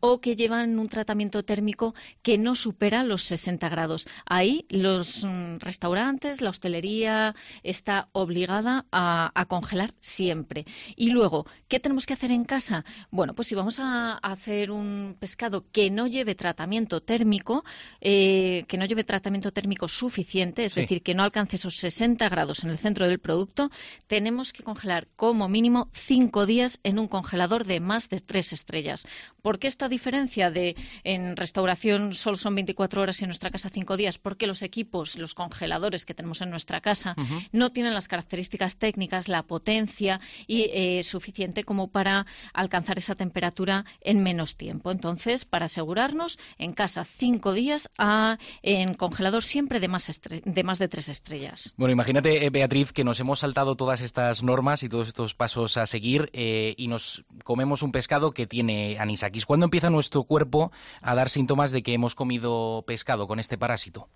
o que llevan un tratamiento térmico que no supera los 60 grados. Ahí los mm, restaurantes, la hostelería está obligada a, a congelar siempre y luego, ¿qué tenemos que hacer en casa? Bueno, pues si vamos a hacer un pescado que no lleve tratamiento térmico, eh, que no lleve tratamiento térmico suficiente, es decir, que no alcance esos 60 grados en el centro del producto, tenemos que congelar como mínimo 5 días en un congelador de más de 3 estrellas. ¿Por qué esta diferencia de en restauración solo son 24 horas y en nuestra casa 5 días? Porque los equipos, los congeladores que tenemos en nuestra casa no tienen las características técnicas, la potencia y eh, suficiente como para alcanzar esa temperatura en menos tiempo. Entonces, para asegurarnos, en casa cinco días a, en congelador siempre de más, de más de tres estrellas. Bueno, imagínate, eh, Beatriz, que nos hemos saltado todas estas normas y todos estos pasos a seguir eh, y nos comemos un pescado que tiene anisakis. ¿Cuándo empieza nuestro cuerpo a dar síntomas de que hemos comido pescado con este parásito?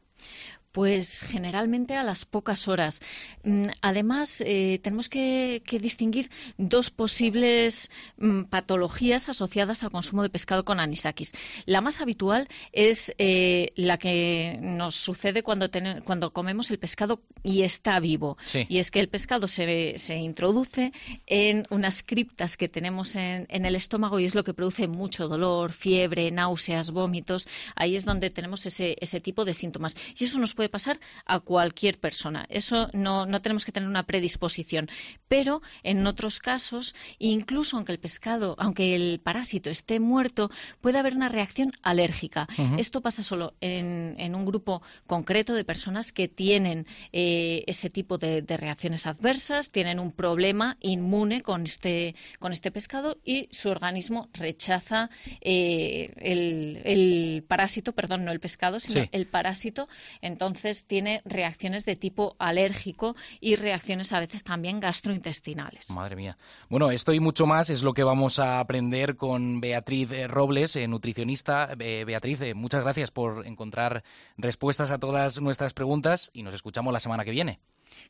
Pues generalmente a las pocas horas. Mm, además, eh, tenemos que, distinguir dos posibles mm, patologías asociadas al consumo de pescado con anisakis. La más habitual es eh, la que nos sucede cuando, cuando comemos el pescado y está vivo. Y es que el pescado se, se, introduce en unas criptas que tenemos en, en el estómago y es lo que produce mucho dolor, fiebre, náuseas, vómitos. Ahí es donde tenemos ese, ese tipo de síntomas. Y eso nos puede pasar a cualquier persona. Eso no, no tenemos que tener una predisposición. Pero en otros casos, incluso aunque el pescado, aunque el parásito esté muerto, puede haber una reacción alérgica. Esto pasa solo en, en, un grupo concreto de personas que tienen eh, ese tipo de, reacciones adversas, tienen un problema inmune con este, con este pescado y su organismo rechaza eh, el, el, parásito, perdón, no el pescado, sino el parásito entonces tiene reacciones de tipo alérgico y reacciones a veces también gastrointestinales. Madre mía. Bueno, esto y mucho más es lo que vamos a aprender con Beatriz eh, Robles, eh, nutricionista. Eh, Beatriz, muchas gracias por encontrar respuestas a todas nuestras preguntas y nos escuchamos la semana que viene.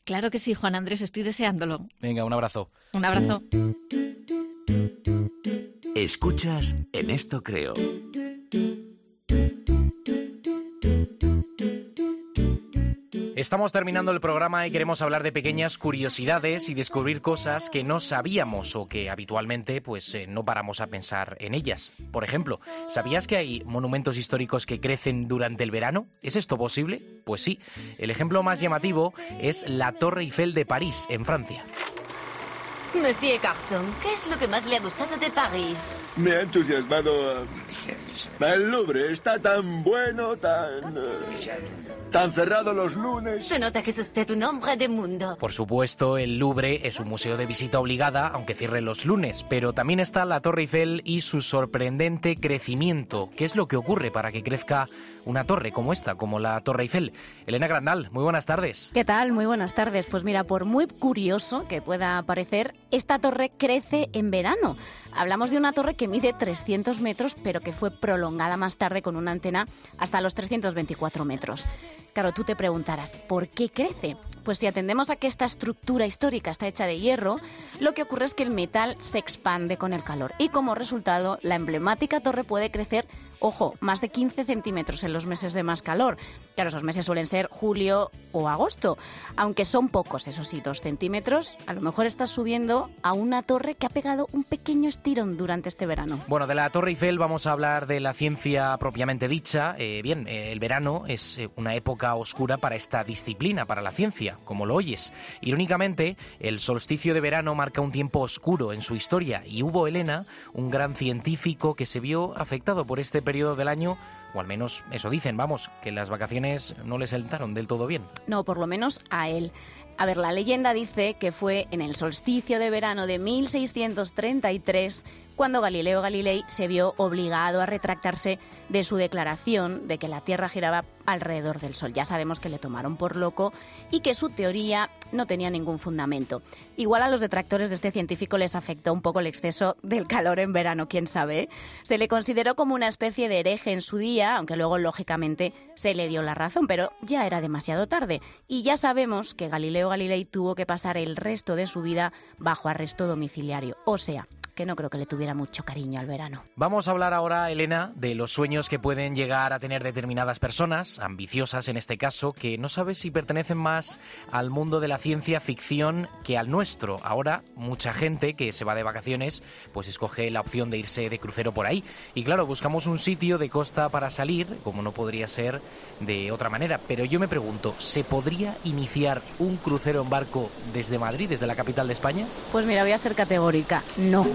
Claro que sí, Juan Andrés, estoy deseándolo. Venga, un abrazo. Un abrazo. Escuchas, en esto creo. Estamos terminando el programa y queremos hablar de pequeñas curiosidades y descubrir cosas que no sabíamos o que habitualmente pues eh, no paramos a pensar en ellas. Por ejemplo, ¿sabías que hay monumentos históricos que crecen durante el verano? ¿Es esto posible? Pues sí. El ejemplo más llamativo es la Torre Eiffel de París, en Francia. Monsieur Carson, ¿qué es lo que más le ha gustado de París? Me ha entusiasmado. El Louvre está tan bueno, tan. tan cerrado los lunes. Se nota que es usted un hombre de mundo. Por supuesto, el Louvre es un museo de visita obligada, aunque cierre los lunes, pero también está la Torre Eiffel y su sorprendente crecimiento. ¿Qué es lo que ocurre para que crezca una torre como esta, como la Torre Eiffel? Elena Grandal, muy buenas tardes. ¿Qué tal? Muy buenas tardes. Pues mira, por muy curioso que pueda parecer, esta torre crece en verano. Hablamos de una torre que mide 300 metros, pero que fue prolongada más tarde con una antena hasta los 324 metros. Claro, tú te preguntarás, ¿por qué crece? Pues si atendemos a que esta estructura histórica está hecha de hierro, lo que ocurre es que el metal se expande con el calor y como resultado la emblemática torre puede crecer Ojo, más de 15 centímetros en los meses de más calor. Claro, esos meses suelen ser julio o agosto. Aunque son pocos, eso sí, dos centímetros, a lo mejor estás subiendo a una torre que ha pegado un pequeño estirón durante este verano. Bueno, de la Torre Eiffel vamos a hablar de la ciencia propiamente dicha. Eh, bien, eh, el verano es eh, una época oscura para esta disciplina, para la ciencia, como lo oyes. Irónicamente, el solsticio de verano marca un tiempo oscuro en su historia y hubo Elena, un gran científico que se vio afectado por este periodo del año o al menos eso dicen, vamos, que las vacaciones no le sentaron del todo bien. No, por lo menos a él. A ver, la leyenda dice que fue en el solsticio de verano de 1633 cuando Galileo Galilei se vio obligado a retractarse de su declaración de que la Tierra giraba alrededor del Sol. Ya sabemos que le tomaron por loco y que su teoría no tenía ningún fundamento. Igual a los detractores de este científico les afectó un poco el exceso del calor en verano, quién sabe. Se le consideró como una especie de hereje en su día, aunque luego lógicamente se le dio la razón, pero ya era demasiado tarde. Y ya sabemos que Galileo Galilei tuvo que pasar el resto de su vida bajo arresto domiciliario, o sea, que no creo que le tuviera mucho cariño al verano. Vamos a hablar ahora, Elena, de los sueños que pueden llegar a tener determinadas personas, ambiciosas en este caso, que no sabes si pertenecen más al mundo de la ciencia ficción que al nuestro. Ahora, mucha gente que se va de vacaciones, pues escoge la opción de irse de crucero por ahí. Y claro, buscamos un sitio de costa para salir, como no podría ser de otra manera. Pero yo me pregunto, ¿se podría iniciar un crucero en barco desde Madrid, desde la capital de España? Pues mira, voy a ser categórica. No.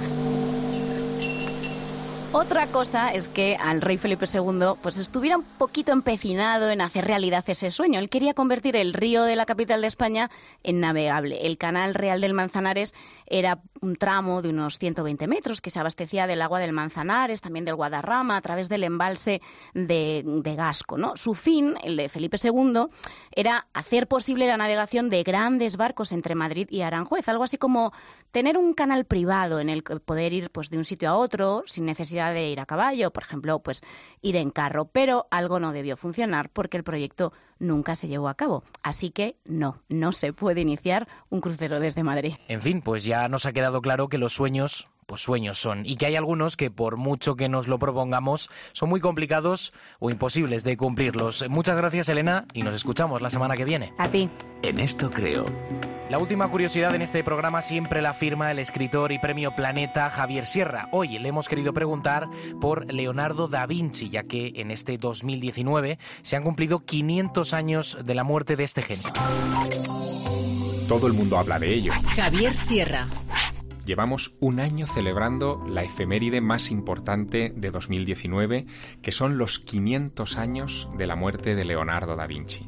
ていうか。Otra cosa es que al rey Felipe II pues estuviera un poquito empecinado en hacer realidad ese sueño. Él quería convertir el río de la capital de España en navegable. El canal real del Manzanares era un tramo de unos 120 metros que se abastecía del agua del Manzanares, también del Guadarrama, a través del embalse de, de Gasco. ¿no? Su fin, el de Felipe II, era hacer posible la navegación de grandes barcos entre Madrid y Aranjuez, algo así como tener un canal privado en el que poder ir pues, de un sitio a otro sin necesidad de ir a caballo, por ejemplo, pues ir en carro, pero algo no debió funcionar porque el proyecto nunca se llevó a cabo. Así que no, no se puede iniciar un crucero desde Madrid. En fin, pues ya nos ha quedado claro que los sueños pues sueños son y que hay algunos que por mucho que nos lo propongamos son muy complicados o imposibles de cumplirlos. Muchas gracias Elena y nos escuchamos la semana que viene. A ti. En esto creo. La última curiosidad en este programa siempre la firma el escritor y premio Planeta Javier Sierra. Hoy le hemos querido preguntar por Leonardo da Vinci, ya que en este 2019 se han cumplido 500 años de la muerte de este genio. Todo el mundo habla de ello. Javier Sierra. Llevamos un año celebrando la efeméride más importante de 2019, que son los 500 años de la muerte de Leonardo da Vinci.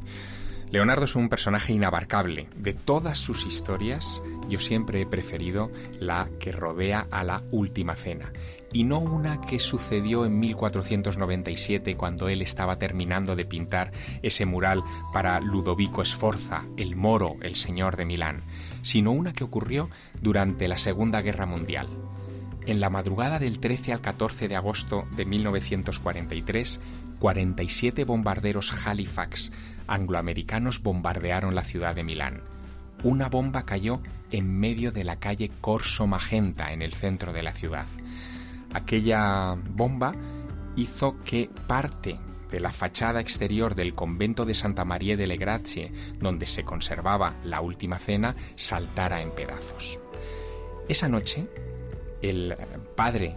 Leonardo es un personaje inabarcable. De todas sus historias, yo siempre he preferido la que rodea a la Última Cena, y no una que sucedió en 1497 cuando él estaba terminando de pintar ese mural para Ludovico Sforza, el moro, el señor de Milán, sino una que ocurrió durante la Segunda Guerra Mundial. En la madrugada del 13 al 14 de agosto de 1943, 47 bombarderos Halifax angloamericanos bombardearon la ciudad de Milán. Una bomba cayó en medio de la calle Corso Magenta en el centro de la ciudad. Aquella bomba hizo que parte de la fachada exterior del convento de Santa María delle Grazie, donde se conservaba la última cena, saltara en pedazos. Esa noche, el padre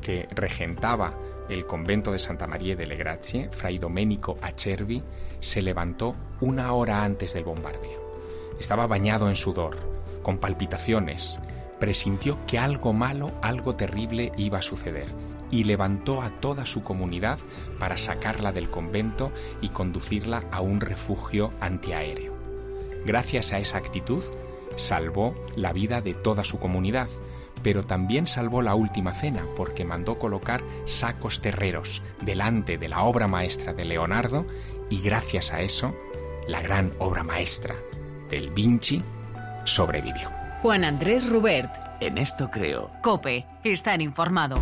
que regentaba el convento de Santa María delle Grazie, Fray Domenico Acerbi, se levantó una hora antes del bombardeo. Estaba bañado en sudor, con palpitaciones, presintió que algo malo, algo terrible iba a suceder y levantó a toda su comunidad para sacarla del convento y conducirla a un refugio antiaéreo. Gracias a esa actitud, salvó la vida de toda su comunidad, pero también salvó la última cena porque mandó colocar sacos terreros delante de la obra maestra de Leonardo y gracias a eso, la gran obra maestra del Vinci sobrevivió. Juan Andrés Rubert. En esto creo. Cope. Estar informado.